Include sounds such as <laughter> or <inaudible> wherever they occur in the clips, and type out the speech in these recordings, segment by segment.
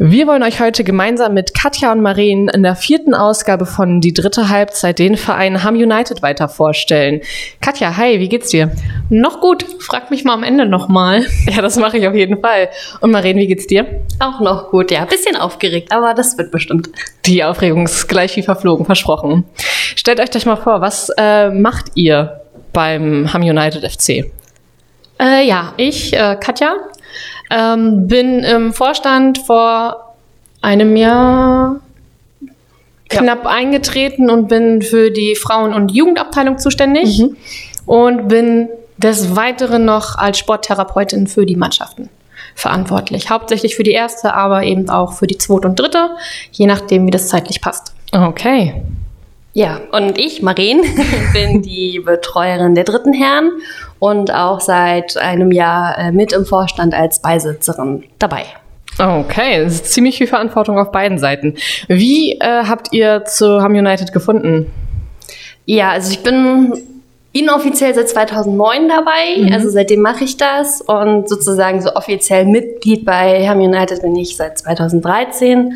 Wir wollen euch heute gemeinsam mit Katja und Maren in der vierten Ausgabe von Die dritte Halbzeit den Verein Ham United weiter vorstellen. Katja, hi, wie geht's dir? Noch gut. Frag mich mal am Ende nochmal. <laughs> Ja, das mache ich auf jeden Fall. Und Maren, wie geht's dir? Auch noch gut, ja. Bisschen aufgeregt, aber das wird bestimmt. Die Aufregung ist gleich wie verflogen, versprochen. Stellt euch doch mal vor, was äh, macht ihr beim Ham United FC? Äh, ja, ich, äh, Katja, ähm, bin im Vorstand vor einem Jahr knapp ja. eingetreten und bin für die Frauen- und Jugendabteilung zuständig mhm. und bin des Weiteren noch als Sporttherapeutin für die Mannschaften verantwortlich. Hauptsächlich für die erste, aber eben auch für die zweite und dritte, je nachdem, wie das zeitlich passt. Okay. Ja, und ich, Maren, <laughs> bin die Betreuerin der dritten Herren und auch seit einem Jahr äh, mit im Vorstand als Beisitzerin dabei. Okay, das ist ziemlich viel Verantwortung auf beiden Seiten. Wie äh, habt ihr zu Ham United gefunden? Ja, also ich bin inoffiziell seit 2009 dabei, mhm. also seitdem mache ich das und sozusagen so offiziell Mitglied bei Ham United bin ich seit 2013.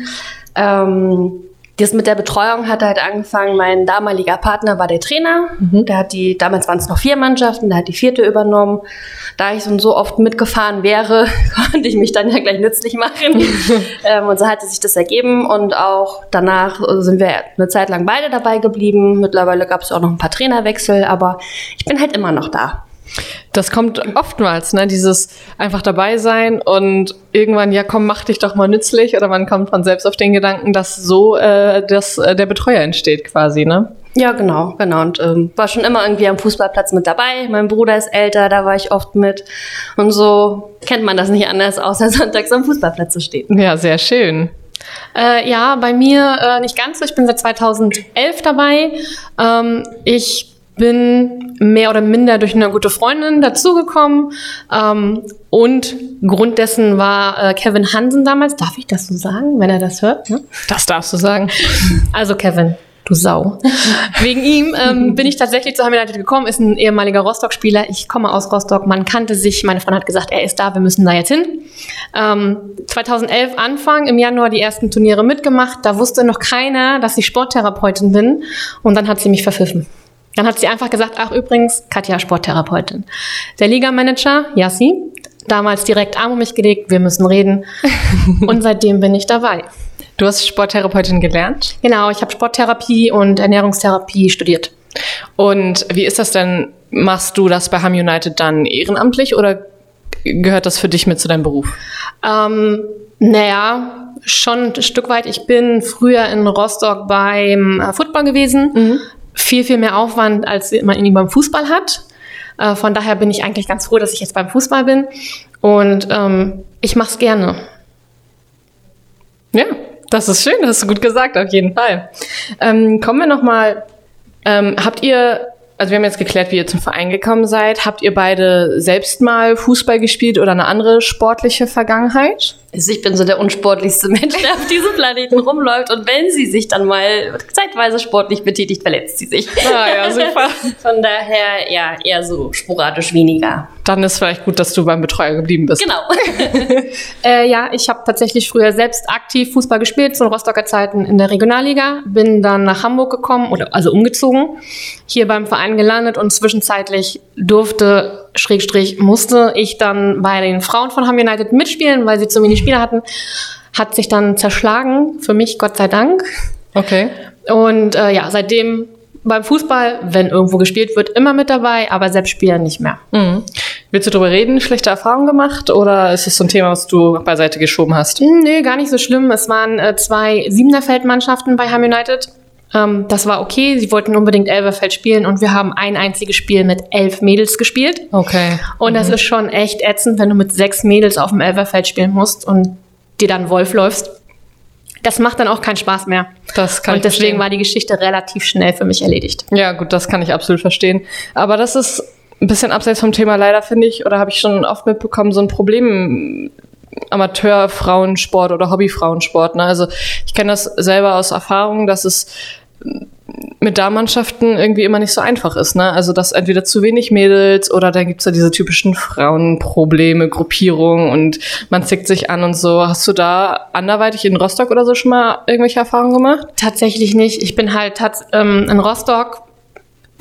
Ähm, das mit der Betreuung hat halt angefangen. Mein damaliger Partner war der Trainer. Mhm. Der hat die, damals waren es noch vier Mannschaften, der hat die vierte übernommen. Da ich so, so oft mitgefahren wäre, <laughs> konnte ich mich dann ja gleich nützlich machen. <laughs> ähm, und so hatte sich das ergeben. Und auch danach sind wir eine Zeit lang beide dabei geblieben. Mittlerweile gab es auch noch ein paar Trainerwechsel, aber ich bin halt immer noch da. Das kommt oftmals, ne? Dieses einfach dabei sein und irgendwann, ja komm, mach dich doch mal nützlich oder man kommt von selbst auf den Gedanken, dass so äh, dass, äh, der Betreuer entsteht quasi, ne? Ja, genau, genau. Und ähm, war schon immer irgendwie am Fußballplatz mit dabei. Mein Bruder ist älter, da war ich oft mit. Und so kennt man das nicht anders, außer <laughs> sonntags am Fußballplatz zu stehen. Ja, sehr schön. Äh, ja, bei mir äh, nicht ganz so. Ich bin seit 2011 dabei. Ähm, ich bin mehr oder minder durch eine gute Freundin dazugekommen. Ähm, und Grund dessen war äh, Kevin Hansen damals. Darf ich das so sagen, wenn er das hört? Ne? Das darfst du sagen. <laughs> Also Kevin, du Sau. Wegen ihm ähm, bin ich tatsächlich zu United gekommen, ist ein ehemaliger Rostock-Spieler. Ich komme aus Rostock, man kannte sich, meine Freundin hat gesagt, er ist da, wir müssen da jetzt hin. Ähm, 2011 Anfang, im Januar die ersten Turniere mitgemacht, da wusste noch keiner, dass ich Sporttherapeutin bin und dann hat sie mich verpfiffen. Dann hat sie einfach gesagt, ach übrigens, Katja, Sporttherapeutin. Der Ligamanager, Yassi, damals direkt Arm um mich gelegt, wir müssen reden. <laughs> und seitdem bin ich dabei. Du hast Sporttherapeutin gelernt? Genau, ich habe Sporttherapie und Ernährungstherapie studiert. Und wie ist das denn? Machst du das bei Ham United dann ehrenamtlich oder gehört das für dich mit zu deinem Beruf? Ähm, naja, schon ein Stück weit. Ich bin früher in Rostock beim äh, Football gewesen. Mhm viel, viel mehr Aufwand, als man ihn beim Fußball hat. Äh, von daher bin ich eigentlich ganz froh, dass ich jetzt beim Fußball bin. Und ähm, ich mache es gerne. Ja, das ist schön, das hast du gut gesagt, auf jeden Fall. Ähm, kommen wir nochmal, ähm, habt ihr, also wir haben jetzt geklärt, wie ihr zum Verein gekommen seid. Habt ihr beide selbst mal Fußball gespielt oder eine andere sportliche Vergangenheit? Also ich bin so der unsportlichste <laughs> Mensch, der auf diesem Planeten rumläuft. Und wenn sie sich dann mal zeitweise sportlich betätigt, verletzt sie sich. Ah ja, super. <laughs> Von daher ja eher so sporadisch weniger. Dann ist vielleicht gut, dass du beim Betreuer geblieben bist. Genau. <laughs> äh, ja, ich habe tatsächlich früher selbst aktiv Fußball gespielt, zu Rostocker Zeiten in der Regionalliga. Bin dann nach Hamburg gekommen, oder also umgezogen, hier beim Verein gelandet und zwischenzeitlich durfte Schrägstrich musste ich dann bei den Frauen von Ham United mitspielen, weil sie zu wenig Spieler hatten. Hat sich dann zerschlagen, für mich Gott sei Dank. Okay. Und äh, ja, seitdem beim Fußball, wenn irgendwo gespielt wird, immer mit dabei, aber selbst spielen nicht mehr. Mhm. Willst du darüber reden, schlechte Erfahrungen gemacht oder ist es so ein Thema, was du beiseite geschoben hast? Nee, gar nicht so schlimm. Es waren äh, zwei Siebener-Feldmannschaften bei Ham United. Ähm, das war okay. Sie wollten unbedingt Elverfeld spielen und wir haben ein einziges Spiel mit elf Mädels gespielt. Okay. Und mhm. das ist schon echt ätzend, wenn du mit sechs Mädels auf dem Elverfeld spielen musst und dir dann Wolf läufst. Das macht dann auch keinen Spaß mehr. Das kann und deswegen war die Geschichte relativ schnell für mich erledigt. Ja, gut, das kann ich absolut verstehen. Aber das ist ein bisschen abseits vom Thema leider, finde ich, oder habe ich schon oft mitbekommen, so ein Problem Amateurfrauensport oder Hobbyfrauensport. Ne? Also ich kenne das selber aus Erfahrung, dass es mit Damenmannschaften irgendwie immer nicht so einfach ist. Ne? Also dass entweder zu wenig Mädels oder dann gibt's ja diese typischen Frauenprobleme, Gruppierungen und man zickt sich an und so. Hast du da anderweitig in Rostock oder so schon mal irgendwelche Erfahrungen gemacht? Tatsächlich nicht. Ich bin halt ähm, in Rostock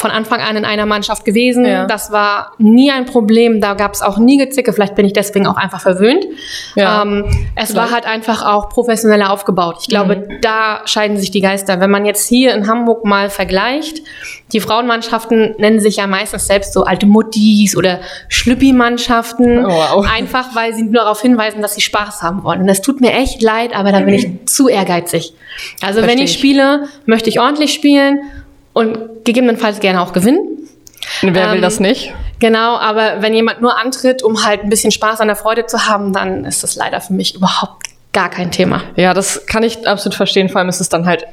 von Anfang an in einer Mannschaft gewesen. Ja. Das war nie ein Problem. Da gab es auch nie Gezicke. Vielleicht bin ich deswegen auch einfach verwöhnt. Ja. Ähm, es Vielleicht. war halt einfach auch professioneller aufgebaut. Ich glaube, mhm. da scheiden sich die Geister. Wenn man jetzt hier in Hamburg mal vergleicht, die Frauenmannschaften nennen sich ja meistens selbst so alte Muttis oder Schlüppi-Mannschaften. Oh, wow. Einfach, weil sie nur darauf hinweisen, dass sie Spaß haben wollen. Und das tut mir echt leid, aber da bin ich <clears throat> zu ehrgeizig. Also Versteh wenn ich spiele, möchte ich ordentlich spielen und gegebenenfalls gerne auch gewinnen. Wer will ähm, das nicht? Genau, aber wenn jemand nur antritt, um halt ein bisschen Spaß an der Freude zu haben, dann ist das leider für mich überhaupt gar kein Thema. Ja, das kann ich absolut verstehen. Vor allem ist es dann halt,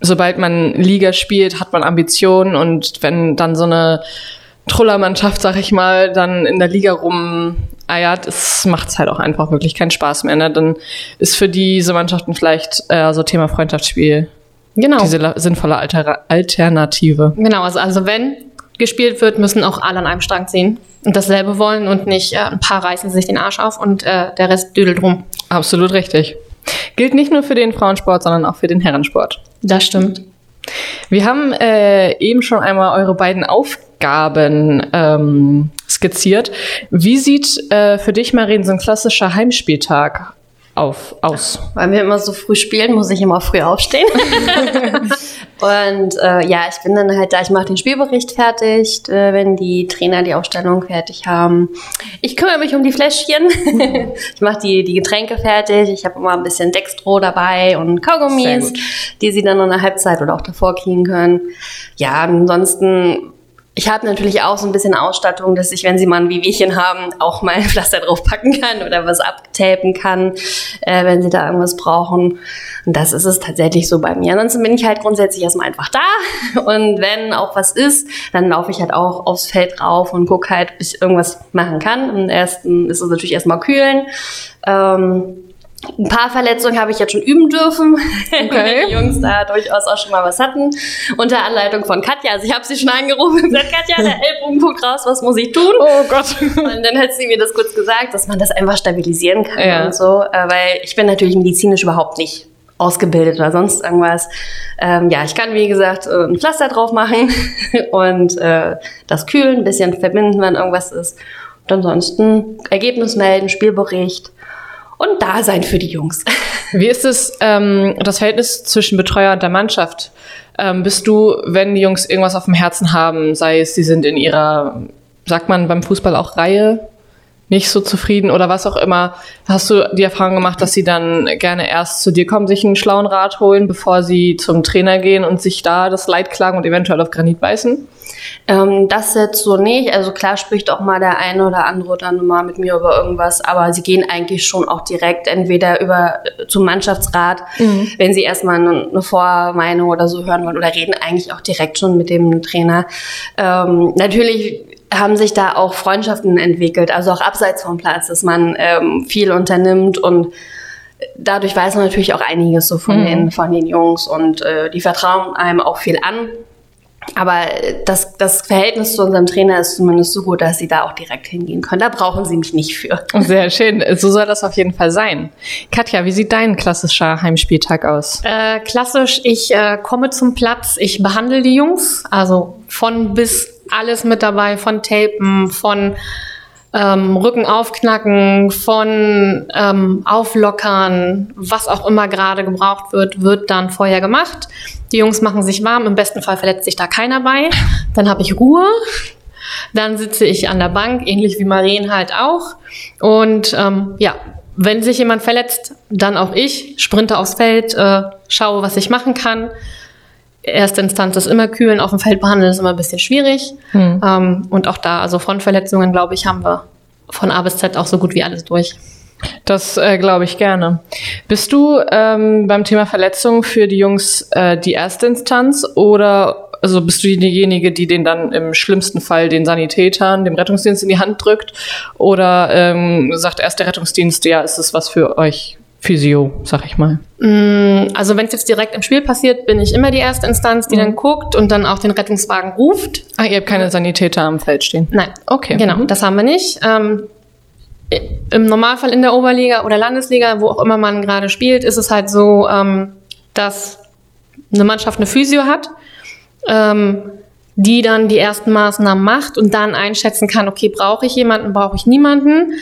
sobald man Liga spielt, hat man Ambitionen und wenn dann so eine Trullermannschaft, sag ich mal, dann in der Liga rumeiert, es macht halt auch einfach wirklich keinen Spaß mehr. Ne? Dann ist für diese Mannschaften vielleicht äh, so Thema Freundschaftsspiel Genau. Diese sinnvolle Alter Alternative. Genau, also, also wenn gespielt wird, müssen auch alle an einem Strang ziehen und dasselbe wollen und nicht äh, ein paar reißen sich den Arsch auf und äh, der Rest düdelt rum. Absolut richtig. Gilt nicht nur für den Frauensport, sondern auch für den Herrensport. Das stimmt. Wir haben äh, eben schon einmal eure beiden Aufgaben ähm, skizziert. Wie sieht äh, für dich, Marien, so ein klassischer Heimspieltag auf, aus. Weil wir immer so früh spielen, muss ich immer früh aufstehen. <laughs> und äh, ja, ich bin dann halt da, ich mache den Spielbericht fertig, äh, wenn die Trainer die Aufstellung fertig haben. Ich kümmere mich um die Fläschchen. <laughs> ich mache die, die Getränke fertig. Ich habe immer ein bisschen Dextro dabei und Kaugummis, die sie dann in der Halbzeit oder auch davor kriegen können. Ja, ansonsten ich habe natürlich auch so ein bisschen Ausstattung, dass ich, wenn sie mal ein Wehwehchen haben, auch mal ein Pflaster draufpacken kann oder was abtapen kann, äh, wenn sie da irgendwas brauchen. Und das ist es tatsächlich so bei mir. Ansonsten bin ich halt grundsätzlich erstmal einfach da. Und wenn auch was ist, dann laufe ich halt auch aufs Feld rauf und gucke halt, ob ich irgendwas machen kann. Im ersten ist es natürlich erstmal kühlen. Ähm, ein paar Verletzungen habe ich jetzt schon üben dürfen, <laughs> okay. die Jungs da durchaus auch schon mal was hatten. Unter Anleitung von Katja. Also ich habe sie schon angerufen und gesagt, Katja, der Ellbogen guckt raus, was muss ich tun? Oh Gott. <laughs> Und dann hat sie mir das kurz gesagt, dass man das einfach stabilisieren kann ja. und so. Äh, weil ich bin natürlich medizinisch überhaupt nicht ausgebildet oder sonst irgendwas. Ähm, ja, ich kann, wie gesagt, äh, ein Pflaster drauf machen <laughs> und äh, das kühlen, ein bisschen verbinden, wenn irgendwas ist. Und ansonsten Ergebnis melden, Spielbericht und da sein für die Jungs. <laughs> Wie ist es, ähm, das Verhältnis zwischen Betreuer und der Mannschaft? Ähm, bist du, wenn die Jungs irgendwas auf dem Herzen haben, sei es, sie sind in ihrer, sagt man beim Fußball auch Reihe, nicht so zufrieden oder was auch immer, hast du die Erfahrung gemacht, dass sie dann gerne erst zu dir kommen, sich einen schlauen Rat holen, bevor sie zum Trainer gehen und sich da das Leid klagen und eventuell auf Granit beißen? Ähm, das jetzt so nicht. Also klar spricht auch mal der eine oder andere dann mal mit mir über irgendwas, aber sie gehen eigentlich schon auch direkt entweder über äh, zum Mannschaftsrat, mhm. wenn sie erstmal eine, eine Vormeinung oder so hören wollen oder reden eigentlich auch direkt schon mit dem Trainer. Ähm, natürlich haben sich da auch Freundschaften entwickelt, also auch abseits vom Platz, dass man ähm, viel unternimmt und dadurch weiß man natürlich auch einiges so von, mhm. den, von den Jungs und äh, die vertrauen einem auch viel an. Aber das, das Verhältnis zu unserem Trainer ist zumindest so gut, dass sie da auch direkt hingehen können. Da brauchen sie mich nicht für. Sehr schön. So soll das auf jeden Fall sein. Katja, wie sieht dein klassischer Heimspieltag aus? Äh, klassisch, ich äh, komme zum Platz, ich behandle die Jungs, also von bis alles mit dabei, von Tapen, von ähm, Rücken aufknacken, von ähm, Auflockern, was auch immer gerade gebraucht wird, wird dann vorher gemacht. Die Jungs machen sich warm, im besten Fall verletzt sich da keiner bei. Dann habe ich Ruhe. Dann sitze ich an der Bank, ähnlich wie Marien halt auch. Und ähm, ja, wenn sich jemand verletzt, dann auch ich, sprinte aufs Feld, äh, schaue, was ich machen kann erste Instanz ist immer kühlen, auf dem Feld behandeln ist immer ein bisschen schwierig. Hm. Ähm, und auch da, also Frontverletzungen, glaube ich, haben wir von A bis Z auch so gut wie alles durch. Das äh, glaube ich gerne. Bist du ähm, beim Thema Verletzungen für die Jungs äh, die erste Instanz oder also bist du diejenige, die den dann im schlimmsten Fall den Sanitätern, dem Rettungsdienst in die Hand drückt? Oder ähm, sagt erst der Rettungsdienst, ja, ist es was für euch Physio, sag ich mal. Mm, Also wenn es jetzt direkt im Spiel passiert, bin ich immer die erste Instanz, die dann guckt und dann auch den Rettungswagen ruft. Ah, ihr habt keine Sanitäter am Feld stehen. Nein, Okay. Genau, Mhm. das haben wir nicht. Ähm, Im Normalfall in der Oberliga oder Landesliga, wo auch immer man gerade spielt, ist es halt so, ähm, dass eine Mannschaft eine Physio hat, ähm, die dann die ersten Maßnahmen macht und dann einschätzen kann, okay, brauche ich jemanden, brauche ich niemanden.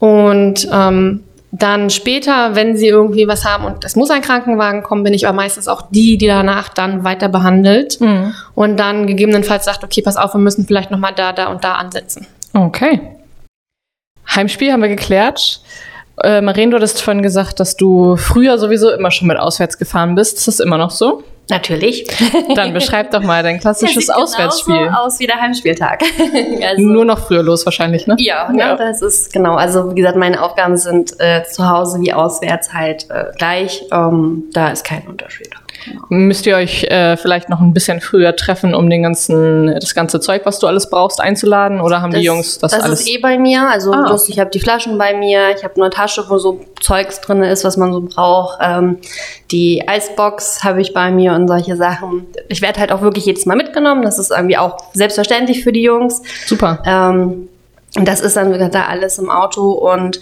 Und ähm, dann später, wenn sie irgendwie was haben und es muss ein Krankenwagen kommen, bin ich aber meistens auch die, die danach dann weiter behandelt Mhm. und dann gegebenenfalls sagt, okay, pass auf, wir müssen vielleicht nochmal da, da und da ansetzen. Okay. Heimspiel haben wir geklärt. Äh, Maren, du hattest vorhin gesagt, dass du früher sowieso immer schon mit auswärts gefahren bist. Ist das immer noch so? Natürlich. <laughs> Dann beschreib doch mal dein klassisches Auswärtsspiel. Genauso aus wie der Heimspieltag. <laughs> also, Nur noch früher los wahrscheinlich, ne? ja, ne, Ja. das ist genau. Also wie gesagt, meine Aufgaben sind äh, zu Hause wie auswärts halt äh, gleich. Ähm, da ist kein Unterschied. Genau. Müsst ihr euch äh, vielleicht noch ein bisschen früher treffen, um den ganzen, das ganze Zeug, was du alles brauchst, einzuladen? Oder haben die Jungs das, das alles? ist eh bei mir. Also Ah. das, ich habe die Flaschen bei mir. Ich habe eine Tasche, wo so Zeugs drin ist, was man so braucht. Ähm, die Eisbox habe ich bei mir und solche Sachen. Ich werde halt auch wirklich jedes Mal mitgenommen. Das ist irgendwie auch selbstverständlich für die Jungs. Super. Ähm, und das ist dann da alles im Auto und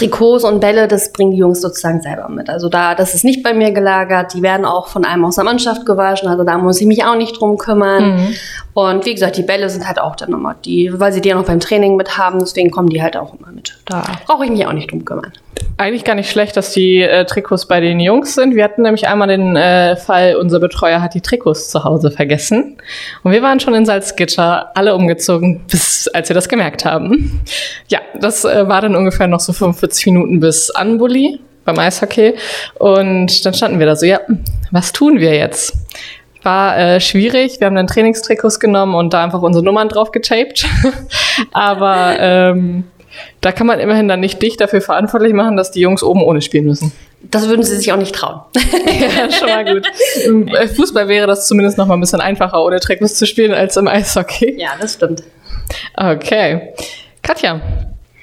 Trikots und Bälle, das bringen die Jungs sozusagen selber mit. Also da, das ist nicht bei mir gelagert. Die werden auch von einem aus der Mannschaft gewaschen. Also da muss ich mich auch nicht drum kümmern. Mhm. Und wie gesagt, die Bälle sind halt auch dann immer die, weil sie die ja noch beim Training mit haben. Deswegen kommen die halt auch immer mit. Da brauche ich mich auch nicht drum kümmern. Eigentlich gar nicht schlecht, dass die äh, Trikots bei den Jungs sind. Wir hatten nämlich einmal den äh, Fall, unser Betreuer hat die Trikots zu Hause vergessen. Und wir waren schon in Salzgitter, alle umgezogen, bis als wir das gemerkt haben. Ja, das äh, war dann ungefähr noch so 45 Minuten bis Anbully beim Eishockey. Und dann standen wir da so, ja, was tun wir jetzt? War äh, schwierig. Wir haben dann Trainingstrikots genommen und da einfach unsere Nummern drauf getaped. <laughs> Aber ähm, da kann man immerhin dann nicht dich dafür verantwortlich machen, dass die Jungs oben ohne spielen müssen. Das würden sie sich auch nicht trauen. <laughs> ja, schon mal gut. Im äh, Fußball wäre das zumindest noch mal ein bisschen einfacher, ohne Trikots zu spielen, als im Eishockey. ja, das stimmt. Okay. Katja,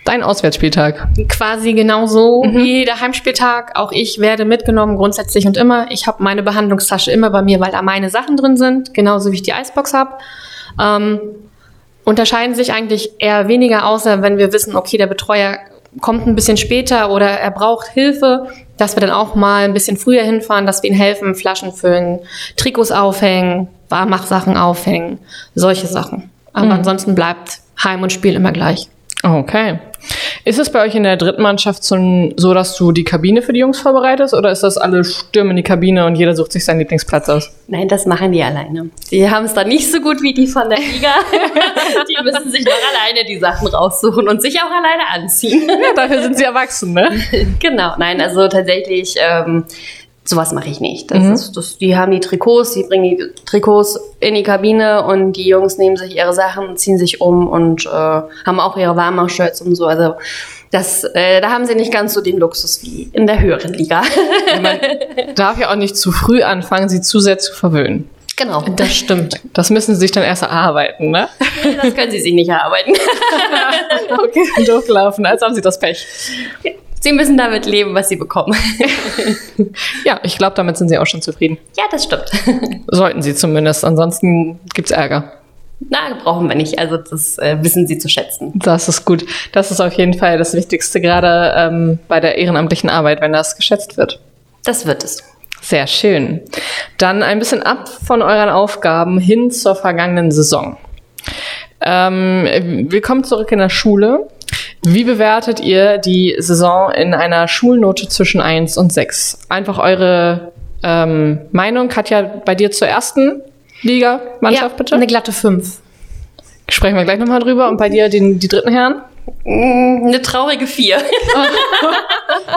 dein Auswärtsspieltag. quasi genauso Mhm. wie der Heimspieltag. Auch ich werde mitgenommen, grundsätzlich und immer. Ich habe meine Behandlungstasche immer bei mir, weil da meine Sachen drin sind, genauso wie ich die Eisbox habe. Ähm, unterscheiden sich eigentlich eher weniger, außer wenn wir wissen, okay, der Betreuer kommt ein bisschen später oder er braucht Hilfe, dass wir dann auch mal ein bisschen früher hinfahren, dass wir ihm helfen, Flaschen füllen, Trikots aufhängen, Warmachsachen aufhängen, solche Sachen. Aber ansonsten bleibt Heim und Spiel immer gleich. Okay. Ist es bei euch in der dritten Mannschaft so, so, dass du die Kabine für die Jungs vorbereitest oder ist das alle stürmen in die Kabine und jeder sucht sich seinen Lieblingsplatz aus? Nein, das machen die alleine. Die haben es dann nicht so gut wie die von der Liga. <laughs> die müssen sich noch alleine die Sachen raussuchen und sich auch alleine anziehen. Ja, dafür sind sie erwachsen, ne? <laughs> genau, nein, also tatsächlich, ähm, sowas mache ich nicht. Das ist, das, die haben die Trikots, die bringen die Trikots in die Kabine und die Jungs nehmen sich ihre Sachen, ziehen sich um und äh, haben auch ihre Warmer-Shirts und so. Also das, äh, da haben sie nicht ganz so den Luxus wie in der höheren Liga. Man darf ja auch nicht zu früh anfangen, sie zu sehr zu verwöhnen. genau, das stimmt. Das müssen sie sich dann erst erarbeiten, ne? Das können sie sich nicht erarbeiten. <laughs> Okay, durchlaufen, als haben sie das Pech. Sie müssen damit leben, was sie bekommen. <laughs> Ja, ich glaube, damit sind sie auch schon zufrieden. ja, das stimmt. <laughs> Sollten sie zumindest, ansonsten gibt's Ärger. Na, brauchen wir nicht. Also das äh, wissen sie zu schätzen. Das ist gut. Das ist auf jeden Fall das Wichtigste, gerade ähm, bei der ehrenamtlichen Arbeit, wenn das geschätzt wird. Das wird es. Sehr schön. Dann ein bisschen ab von euren Aufgaben hin zur vergangenen Saison. Ähm, willkommen zurück in der Schule. Wie bewertet ihr die Saison in einer Schulnote zwischen 1 und 6? Einfach eure ähm, Meinung. Katja, bei dir zur ersten Liga-Mannschaft ja, bitte. Eine glatte 5. Sprechen wir gleich nochmal drüber. Und bei dir den, die dritten Herren? Eine traurige 4. <laughs>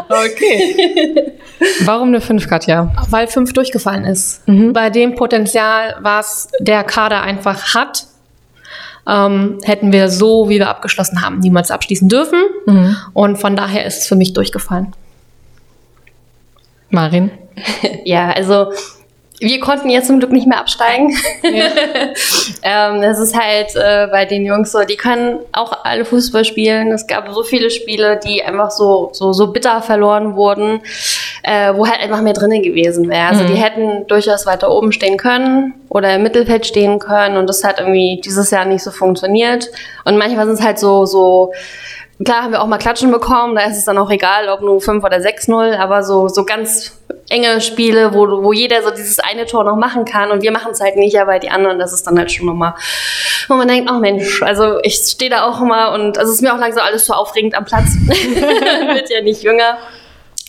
Okay. Warum eine 5, Katja? Weil 5 durchgefallen ist. Mhm. Bei dem Potenzial, was der Kader einfach hat, ähm, hätten wir so, wie wir abgeschlossen haben, niemals abschließen dürfen. Mhm. Und von daher ist es für mich durchgefallen. Marin? <laughs> Ja, also wir konnten jetzt zum Glück nicht mehr absteigen. Ja. <laughs> ähm, das ist halt äh, bei den Jungs so, die können auch alle Fußball spielen. Es gab so viele Spiele, die einfach so, so, so bitter verloren wurden, äh, wo halt einfach mehr drinnen gewesen wäre. Also mhm. die hätten durchaus weiter oben stehen können oder im Mittelfeld stehen können und das hat irgendwie dieses Jahr nicht so funktioniert. Und manchmal sind es halt so, so, Klar haben wir auch mal Klatschen bekommen, da ist es dann auch egal, ob nur 5 oder 6-0, aber so, so ganz enge Spiele, wo, wo jeder so dieses eine Tor noch machen kann und wir machen es halt nicht, aber die anderen, das ist dann halt schon nochmal, wo man denkt, oh Mensch, also ich stehe da auch immer und also es ist mir auch langsam alles so aufregend am Platz. <laughs> Wird ja nicht jünger.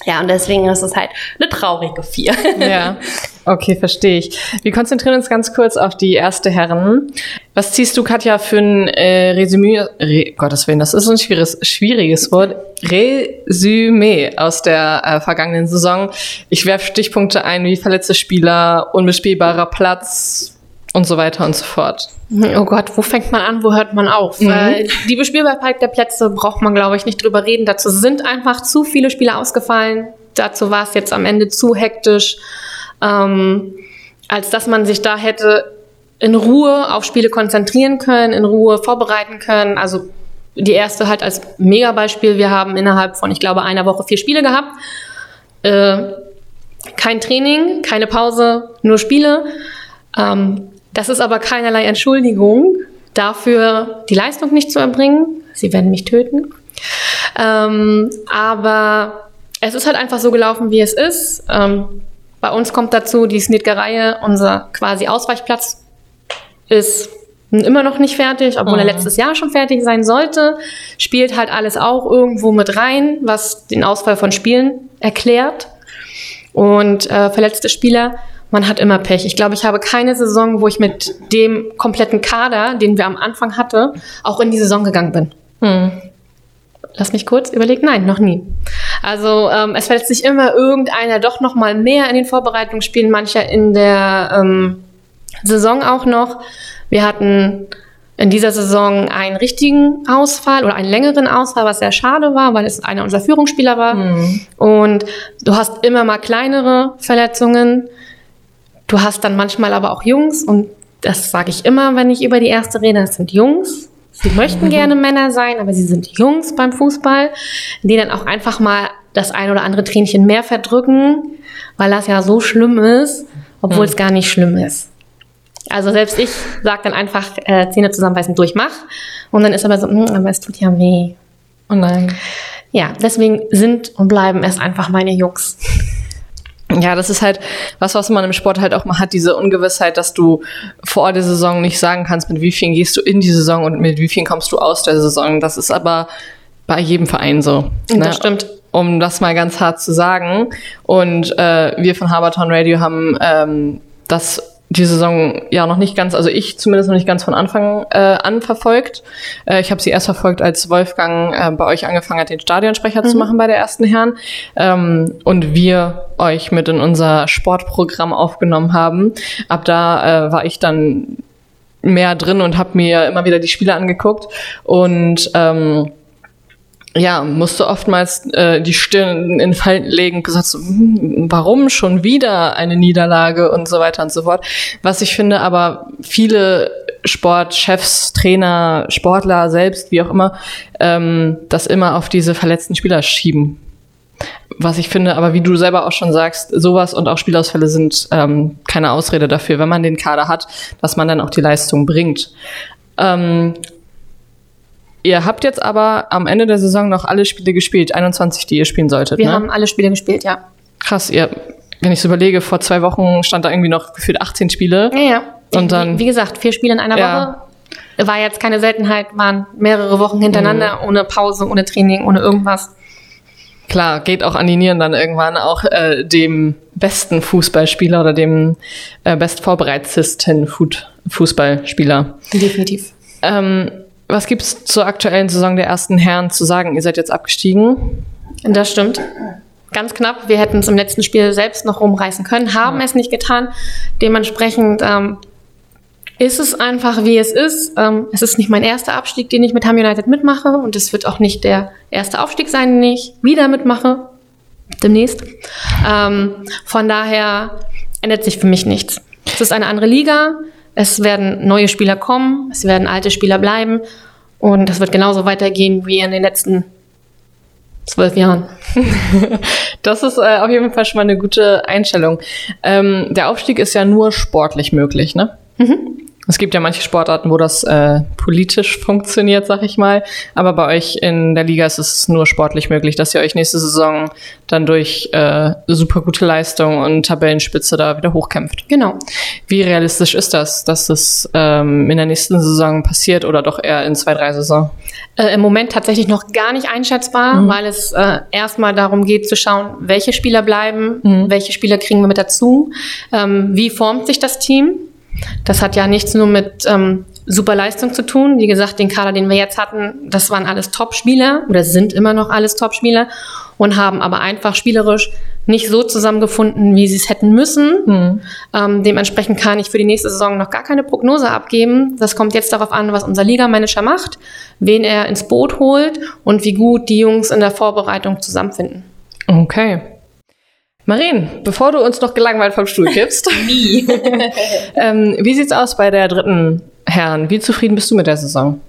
Ja, und deswegen ist es halt eine traurige Vier. <laughs> ja, okay, verstehe ich. Wir konzentrieren uns ganz kurz auf die erste Herren. Was ziehst du, Katja, für ein äh, Resümee, Re, Gottes Willen, das ist ein schwieriges, schwieriges Wort, Resümee aus der äh, vergangenen Saison. Ich werfe Stichpunkte ein, wie verletzte Spieler, unbespielbarer Platz, und so weiter und so fort. Oh Gott, wo fängt man an, wo hört man auf? Mhm. Die Bespielbarkeit der Plätze braucht man, glaube ich, nicht drüber reden. Dazu sind einfach zu viele Spieler ausgefallen. Dazu war es jetzt am Ende zu hektisch, ähm, als dass man sich da hätte in Ruhe auf Spiele konzentrieren können, in Ruhe vorbereiten können. Also die erste halt als Megabeispiel. Wir haben innerhalb von, ich glaube, einer Woche vier Spiele gehabt. Äh, kein Training, keine Pause, nur Spiele. Ähm, das ist aber keinerlei Entschuldigung dafür, die Leistung nicht zu erbringen. Sie werden mich töten. Ähm, aber es ist halt einfach so gelaufen, wie es ist. Ähm, bei uns kommt dazu die Snitgereihe, unser quasi Ausweichplatz ist immer noch nicht fertig, obwohl mhm. er letztes Jahr schon fertig sein sollte. Spielt halt alles auch irgendwo mit rein, was den Ausfall von Spielen erklärt. Und äh, verletzte Spieler man hat immer Pech. Ich glaube, ich habe keine Saison, wo ich mit dem kompletten Kader, den wir am Anfang hatte, auch in die Saison gegangen bin. Hm. Lass mich kurz überlegen. Nein, noch nie. Also ähm, es verletzt sich immer irgendeiner doch noch mal mehr in den Vorbereitungsspielen, mancher in der ähm, Saison auch noch. Wir hatten in dieser Saison einen richtigen Ausfall oder einen längeren Ausfall, was sehr schade war, weil es einer unserer Führungsspieler war. Mhm. Und du hast immer mal kleinere Verletzungen. Du hast dann manchmal aber auch Jungs und das sage ich immer, wenn ich über die erste rede, das sind Jungs. Sie möchten mhm. gerne Männer sein, aber sie sind Jungs beim Fußball, die dann auch einfach mal das ein oder andere Tränchen mehr verdrücken, weil das ja so schlimm ist, obwohl mhm. es gar nicht schlimm ist. Also selbst ich sage dann einfach äh, Zähne zusammenbeißen durch, mach. Und dann ist aber so, hm, aber es tut ja weh. Oh nein. Ja, deswegen sind und bleiben es einfach meine Jungs. Ja, das ist halt was, was man im Sport halt auch mal hat, diese Ungewissheit, dass du vor der Saison nicht sagen kannst, mit wie vielen gehst du in die Saison und mit wie vielen kommst du aus der Saison. Das ist aber bei jedem Verein so. Ne? Das stimmt. Um das mal ganz hart zu sagen. Und äh, wir von Habertown Radio haben ähm, das die Saison ja noch nicht ganz, also ich zumindest noch nicht ganz von Anfang äh, an verfolgt. Äh, ich habe sie erst verfolgt, als Wolfgang äh, bei euch angefangen hat, den Stadionsprecher mhm. zu machen bei der ersten Herren. Ähm, und wir euch mit in unser Sportprogramm aufgenommen haben. Ab da äh, war ich dann mehr drin und habe mir immer wieder die Spiele angeguckt. Und ähm, ja, musste oftmals äh, die Stirn in Falten legen gesagt, so, hm, warum schon wieder eine Niederlage und so weiter und so fort. Was ich finde, aber viele Sportchefs, Trainer, Sportler selbst, wie auch immer, ähm, das immer auf diese verletzten Spieler schieben. Was ich finde, aber wie du selber auch schon sagst, sowas und auch Spielausfälle sind ähm, keine Ausrede dafür, wenn man den Kader hat, dass man dann auch die Leistung bringt. Ähm, Ihr habt jetzt aber am Ende der Saison noch alle Spiele gespielt, 21, die ihr spielen solltet. Wir ne? haben alle Spiele gespielt, ja. Krass, ihr, wenn ich so überlege, vor zwei Wochen stand da irgendwie noch gefühlt 18 Spiele. Ja, ja. Und dann, wie, wie gesagt, vier Spiele in einer ja. Woche. War jetzt keine Seltenheit, waren mehrere Wochen hintereinander, mhm. ohne Pause, ohne Training, ohne irgendwas. Klar, geht auch an die Nieren dann irgendwann auch äh, dem besten Fußballspieler oder dem äh, bestvorbereitetsten Fußballspieler. Definitiv. Ähm, was gibt es zur aktuellen Saison der ersten Herren zu sagen? Ihr seid jetzt abgestiegen. Das stimmt. Ganz knapp. Wir hätten es im letzten Spiel selbst noch rumreißen können, haben ja. es nicht getan. Dementsprechend ähm, ist es einfach, wie es ist. Ähm, es ist nicht mein erster Abstieg, den ich mit Ham United mitmache. Und es wird auch nicht der erste Aufstieg sein, den ich wieder mitmache. Demnächst. Ähm, von daher ändert sich für mich nichts. Es ist eine andere Liga, es werden neue Spieler kommen, es werden alte Spieler bleiben und das wird genauso weitergehen wie in den letzten zwölf Jahren. <laughs> das ist äh, auf jeden Fall schon mal eine gute Einstellung. Ähm, der Aufstieg ist ja nur sportlich möglich, ne? Mhm. Es gibt ja manche Sportarten, wo das äh, politisch funktioniert, sag ich mal. Aber bei euch in der Liga ist es nur sportlich möglich, dass ihr euch nächste Saison dann durch äh, super gute Leistung und Tabellenspitze da wieder hochkämpft. Genau. Wie realistisch ist das, dass es ähm, in der nächsten Saison passiert oder doch eher in zwei, drei Saison? Äh, Im Moment tatsächlich noch gar nicht einschätzbar, mhm. weil es äh, erstmal darum geht zu schauen, welche Spieler bleiben, mhm. welche Spieler kriegen wir mit dazu, ähm, wie formt sich das Team das hat ja nichts nur mit ähm, super Leistung zu tun. Wie gesagt, den Kader, den wir jetzt hatten, das waren alles Top-Spieler oder sind immer noch alles Top-Spieler und haben aber einfach spielerisch nicht so zusammengefunden, wie sie es hätten müssen. Mhm. Ähm, dementsprechend kann ich für die nächste Saison noch gar keine Prognose abgeben. Das kommt jetzt darauf an, was unser Ligamanager macht, wen er ins Boot holt und wie gut die Jungs in der Vorbereitung zusammenfinden. Okay. Marien, bevor du uns noch gelangweilt vom Stuhl kippst. <laughs> Wie? <laughs> ähm, wie sieht's aus bei der dritten Herren? Wie zufrieden bist du mit der Saison?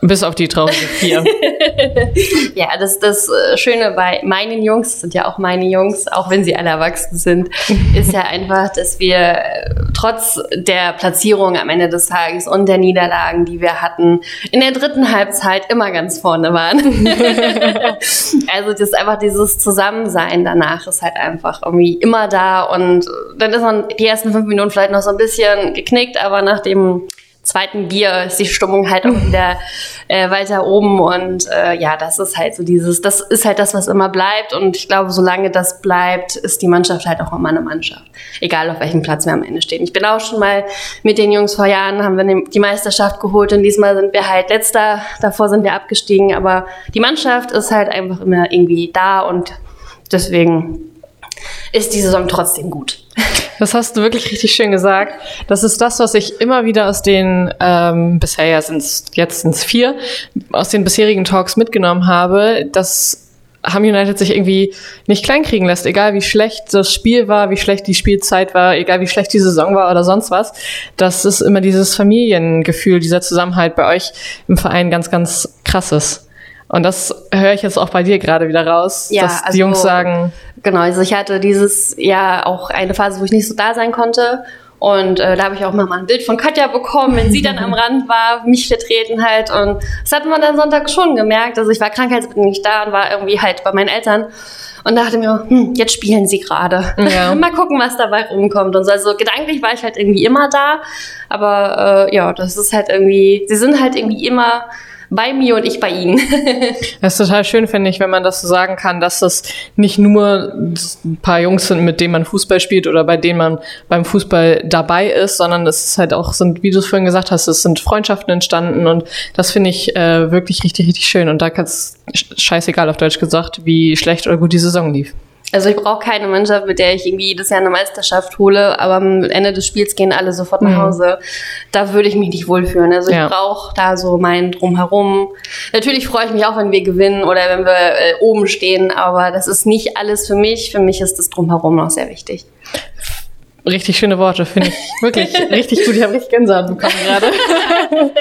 Bis auf die traurige vier. <laughs> ja, das, das äh, Schöne bei meinen Jungs, das sind ja auch meine Jungs, auch wenn sie alle erwachsen sind, ist ja einfach, dass wir äh, trotz der Platzierung am Ende des Tages und der Niederlagen, die wir hatten, in der dritten Halbzeit immer ganz vorne waren. <laughs> also das einfach dieses Zusammensein danach ist halt einfach irgendwie immer da und dann ist man die ersten fünf Minuten vielleicht noch so ein bisschen geknickt, aber nach dem zweiten Bier ist die Stimmung halt auch <laughs> wieder äh, weiter oben und äh, ja, das ist halt so dieses, das ist halt das, was immer bleibt und ich glaube, solange das bleibt, ist die Mannschaft halt auch immer eine Mannschaft, egal auf welchem Platz wir am Ende stehen. Ich bin auch schon mal mit den Jungs vor Jahren, haben wir die Meisterschaft geholt und diesmal sind wir halt letzter, davor sind wir abgestiegen, aber die Mannschaft ist halt einfach immer irgendwie da und deswegen ist die Saison trotzdem gut. Das hast du wirklich richtig schön gesagt. Das ist das, was ich immer wieder aus den, ähm, bisher ja sind es, jetzt sind es vier, aus den bisherigen Talks mitgenommen habe, dass Ham United sich irgendwie nicht kleinkriegen lässt, egal wie schlecht das Spiel war, wie schlecht die Spielzeit war, egal wie schlecht die Saison war oder sonst was. Das ist immer dieses Familiengefühl, dieser Zusammenhalt bei euch im Verein ganz, ganz krass ist. Und das höre ich jetzt auch bei dir gerade wieder raus, ja, dass die also, Jungs sagen. Genau, also ich hatte dieses Jahr auch eine Phase, wo ich nicht so da sein konnte. Und äh, da habe ich auch mal ein Bild von Katja bekommen, wenn sie dann am <laughs> Rand war, mich vertreten halt. Und das hat man dann Sonntag schon gemerkt. Also ich war krankheitsbedingt da und war irgendwie halt bei meinen Eltern und dachte mir, hm, jetzt spielen sie gerade. Ja. <laughs> mal gucken, was dabei rumkommt. Und so. Also gedanklich war ich halt irgendwie immer da. Aber äh, ja, das ist halt irgendwie, sie sind halt irgendwie immer bei mir und ich bei Ihnen. <laughs> das ist total schön, finde ich, wenn man das so sagen kann, dass das nicht nur ein paar Jungs sind, mit denen man Fußball spielt oder bei denen man beim Fußball dabei ist, sondern es ist halt auch sind, wie du es vorhin gesagt hast, es sind Freundschaften entstanden und das finde ich äh, wirklich richtig, richtig schön. Und da kann es scheißegal auf Deutsch gesagt, wie schlecht oder gut die Saison lief. Also ich brauche keine Mannschaft, mit der ich irgendwie jedes Jahr eine Meisterschaft hole, aber am Ende des Spiels gehen alle sofort nach mhm. Hause. Da würde ich mich nicht wohlfühlen. Also ja. ich brauche da so mein Drumherum. Natürlich freue ich mich auch, wenn wir gewinnen oder wenn wir äh, oben stehen, aber das ist nicht alles für mich. Für mich ist das Drumherum noch sehr wichtig. Richtig schöne Worte, finde ich <laughs> wirklich richtig gut. Ich habe richtig Gänsehaut bekommen gerade, <laughs>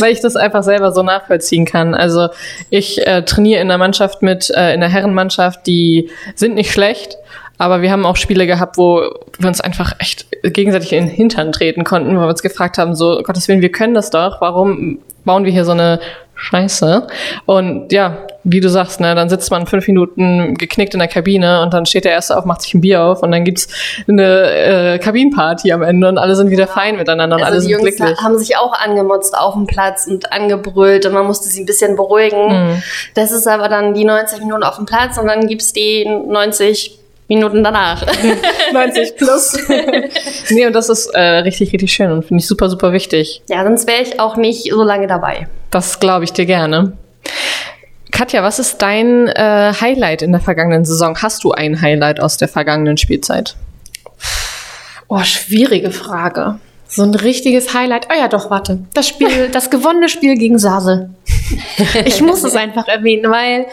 weil ich das einfach selber so nachvollziehen kann. Also ich äh, trainiere in der Mannschaft mit, äh, in der Herrenmannschaft, die sind nicht schlecht, aber wir haben auch Spiele gehabt, wo wir uns einfach echt gegenseitig in den Hintern treten konnten, wo wir uns gefragt haben, so Gottes Willen, wir können das doch, warum bauen wir hier so eine Scheiße. Und ja, wie du sagst, ne, dann sitzt man fünf Minuten geknickt in der Kabine und dann steht der Erste auf, macht sich ein Bier auf und dann gibt's eine äh, Kabinenparty am Ende und alle sind wieder fein miteinander und also alle sind Jungs glücklich. haben sich auch angemotzt auf dem Platz und angebrüllt und man musste sie ein bisschen beruhigen. Mhm. Das ist aber dann die 90 Minuten auf dem Platz und dann gibt's die 90 Minuten danach. <laughs> 90 plus. <laughs> nee, und das ist äh, richtig, richtig schön und finde ich super, super wichtig. Ja, sonst wäre ich auch nicht so lange dabei. Das glaube ich dir gerne. Katja, was ist dein äh, Highlight in der vergangenen Saison? Hast du ein Highlight aus der vergangenen Spielzeit? Oh, schwierige Frage. So ein richtiges Highlight. Oh ja, doch, warte. Das Spiel, <laughs> das gewonnene Spiel gegen Sasel. Ich muss es einfach erwähnen, weil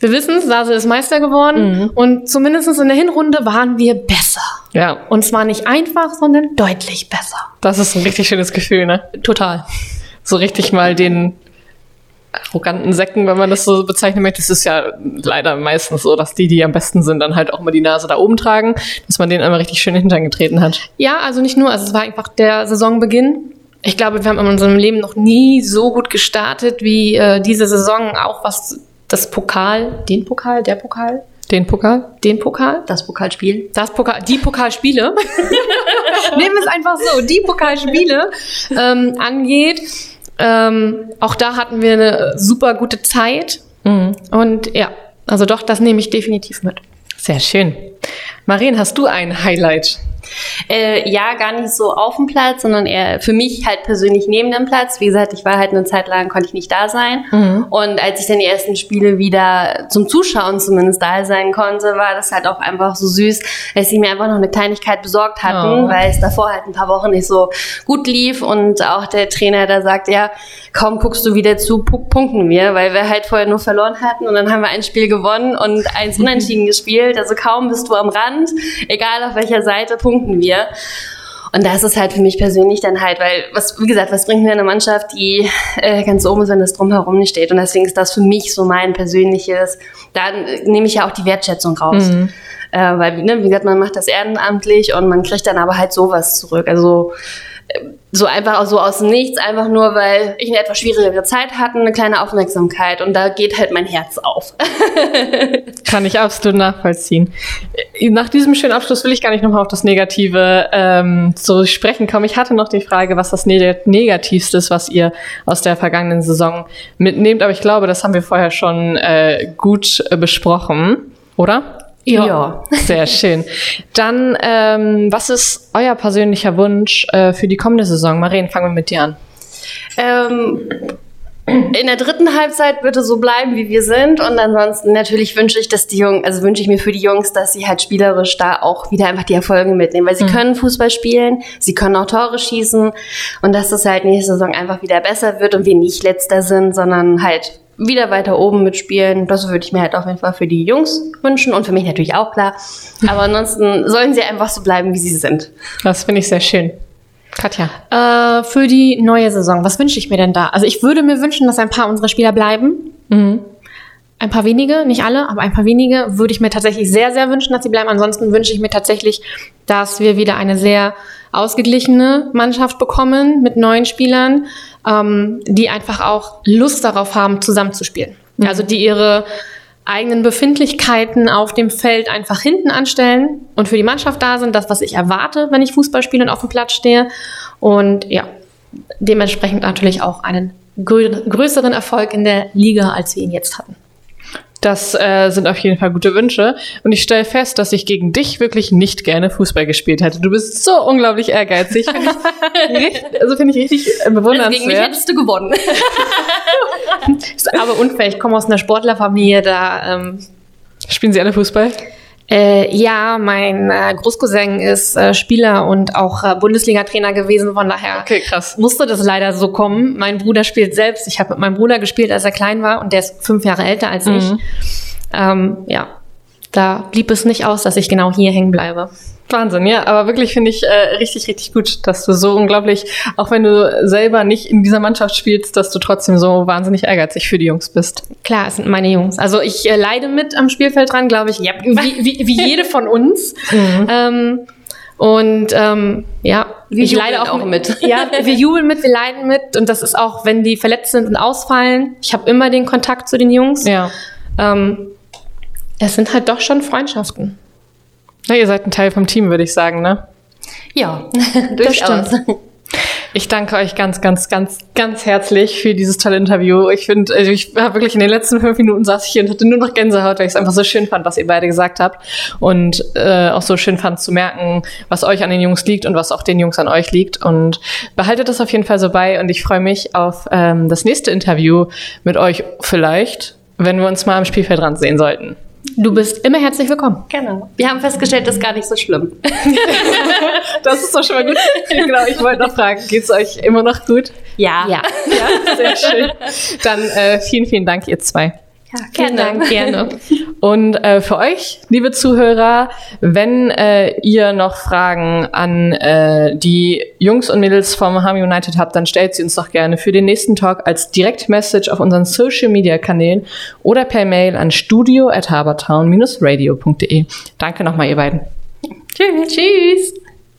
wir wissen, Sase ist Meister geworden mhm. und zumindest in der Hinrunde waren wir besser. Ja. Und zwar nicht einfach, sondern deutlich besser. Das ist ein richtig schönes Gefühl, ne? Total. So richtig mal den arroganten Säcken, wenn man das so bezeichnen möchte. Es ist ja leider meistens so, dass die, die am besten sind, dann halt auch immer die Nase da oben tragen, dass man denen einmal richtig schön Hintern getreten hat. Ja, also nicht nur, also es war einfach der Saisonbeginn. Ich glaube, wir haben in unserem Leben noch nie so gut gestartet wie äh, diese Saison, auch was das Pokal, den Pokal, der Pokal, Den Pokal? den Pokal, Das Pokalspiel. das Pokal, die Pokalspiele, <laughs> nehmen wir es einfach so, die Pokalspiele ähm, angeht. Ähm, auch da hatten wir eine super gute Zeit. Und ja, also doch, das nehme ich definitiv mit. Sehr schön. Marien, hast du ein Highlight? Äh, ja, gar nicht so auf dem Platz, sondern eher für mich halt persönlich neben dem Platz. Wie gesagt, ich war halt eine Zeit lang, konnte ich nicht da sein. Und als ich dann die ersten Spiele wieder zum Zuschauen zumindest da sein konnte, war das halt auch einfach so süß, dass sie mir einfach noch eine Kleinigkeit besorgt hatten, Oh. weil es davor halt ein paar Wochen nicht so gut lief und auch der Trainer da sagt, ja, kaum guckst du wieder zu, pu- punkten wir, weil wir halt vorher nur verloren hatten und dann haben wir ein Spiel gewonnen und eins <laughs> unentschieden gespielt. Also kaum bist du am Rand, egal auf welcher Seite, punkten wir. Und das ist halt für mich persönlich dann halt, weil, was, wie gesagt, was bringt mir eine Mannschaft, die äh, ganz oben ist, wenn das drumherum nicht steht. Und deswegen ist das für mich so mein persönliches, dann äh, nehme ich ja auch die Wertschätzung raus. Äh, weil, ne, wie gesagt, man macht das ehrenamtlich und man kriegt dann aber halt sowas zurück. Also so einfach so aus Nichts, einfach nur, weil ich eine etwas schwierigere Zeit hatte, eine kleine Aufmerksamkeit und da geht halt mein Herz auf. <laughs> Kann ich absolut nachvollziehen. Nach diesem schönen Abschluss will ich gar nicht nochmal auf das Negative ähm, zu sprechen kommen. Ich hatte noch die Frage, was das Neg Negativste ist, was ihr aus der vergangenen Saison mitnehmt. Aber ich glaube, das haben wir vorher schon äh, gut äh, besprochen, oder? Ja. Sehr schön. Dann, ähm, was ist euer persönlicher Wunsch äh, für die kommende Saison? Marien, fangen wir mit dir an. Ähm, in der dritten Halbzeit wird es so bleiben, wie wir sind. Und ansonsten natürlich wünsche ich, dass die Jungs, also wünsche ich mir für die Jungs, dass sie halt spielerisch da auch wieder einfach die Erfolge mitnehmen, weil sie können Fußball spielen, sie können auch Tore schießen und dass es halt nächste Saison einfach wieder besser wird und wir nicht letzter sind, sondern halt wieder weiter oben mitspielen. Das würde ich mir halt auf jeden Fall für die Jungs wünschen und für mich natürlich auch klar. <laughs> Aber ansonsten sollen sie einfach so bleiben, wie sie sind. Das finde ich sehr schön. Katja. Äh, für die neue Saison, was wünsche ich mir denn da? Also ich würde mir wünschen, dass ein paar unserer Spieler bleiben. Ein paar wenige, nicht alle, aber ein paar wenige würde ich mir tatsächlich sehr, sehr wünschen, dass sie bleiben. Ansonsten wünsche ich mir tatsächlich, dass wir wieder eine sehr ausgeglichene Mannschaft bekommen mit neuen Spielern, ähm, die einfach auch Lust darauf haben, zusammenzuspielen. Also die ihre eigenen Befindlichkeiten auf dem Feld einfach hinten anstellen und für die Mannschaft da sind, das, was ich erwarte, wenn ich Fußball spiele und auf dem Platz stehe. Und ja, dementsprechend natürlich auch einen grö größeren Erfolg in der Liga, als wir ihn jetzt hatten. Das äh, sind auf jeden Fall gute Wünsche. Und ich stelle fest, dass ich gegen dich wirklich nicht gerne Fußball gespielt hätte. Du bist so unglaublich ehrgeizig. Find ich <laughs> richtig, also finde ich richtig äh, Also gegen mich bewundernswert. hättest du gewonnen. <laughs> Ist aber unfair, ich komme aus einer Sportlerfamilie, da ähm, Spielen Sie alle Fußball? Äh, ja, mein äh, Großcousin ist äh, Spieler und auch äh, Bundesliga-Trainer gewesen, von daher Okay, krass. musste das leider so kommen. Mein Bruder spielt selbst. Ich habe mit meinem Bruder gespielt, als er klein war und der ist fünf Jahre älter als ich. Ähm, ja, da blieb es nicht aus, dass ich genau hier hängen bleibe. Wahnsinn, ja. Aber wirklich finde ich äh, richtig, richtig gut, dass du so unglaublich, auch wenn du selber nicht in dieser Mannschaft spielst, dass du trotzdem so wahnsinnig ehrgeizig für die Jungs bist. Klar, es sind meine Jungs. Also ich äh, leide mit am Spielfeld dran, glaube ich, ja, wie, wie, wie <laughs> jede von uns. Ähm, und ähm, ja, Wir ich leide auch, auch mit. mit. Ja, wir jubeln mit, wir leiden mit. Und das ist auch, wenn die verletzt sind und ausfallen. Ich habe immer den Kontakt zu den Jungs. Ja. Ähm, es sind halt doch schon Freundschaften. Na, ihr seid ein Teil vom Team, würde ich sagen, ne? Ja, <laughs> durchaus. stimmt. Ich danke euch ganz, ganz, ganz, ganz herzlich für dieses tolle Interview. Ich finde, also ich war wirklich in den letzten fünf Minuten saß ich hier und hatte nur noch Gänsehaut, weil ich es einfach so schön fand, was ihr beide gesagt habt. Und äh, auch so schön fand zu merken, was euch an den Jungs liegt und was auch den Jungs an euch liegt. Und behaltet das auf jeden Fall so bei. Und ich freue mich auf ähm, das nächste Interview mit euch vielleicht, wenn wir uns mal am Spielfeldrand sehen sollten. Du bist immer herzlich willkommen. Genau. Wir haben festgestellt, das ist gar nicht so schlimm. <laughs> Das ist doch schon mal gut. genau, ich wollte noch fragen, geht's euch immer noch gut? Ja. Ja. Ja, <laughs> sehr schön. Dann äh, vielen, vielen Dank, ihr zwei. Ja, Vielen Dank, <laughs> gerne. Und äh, für euch, liebe Zuhörer, wenn äh, ihr noch Fragen an äh, die Jungs und Mädels vom Harm United habt, dann stellt sie uns doch gerne für den nächsten Talk als Direktmessage auf unseren Social Media Kanälen oder per Mail an studio at habertown-radio.de. Danke nochmal, ihr beiden. Tschüss. Tschüss.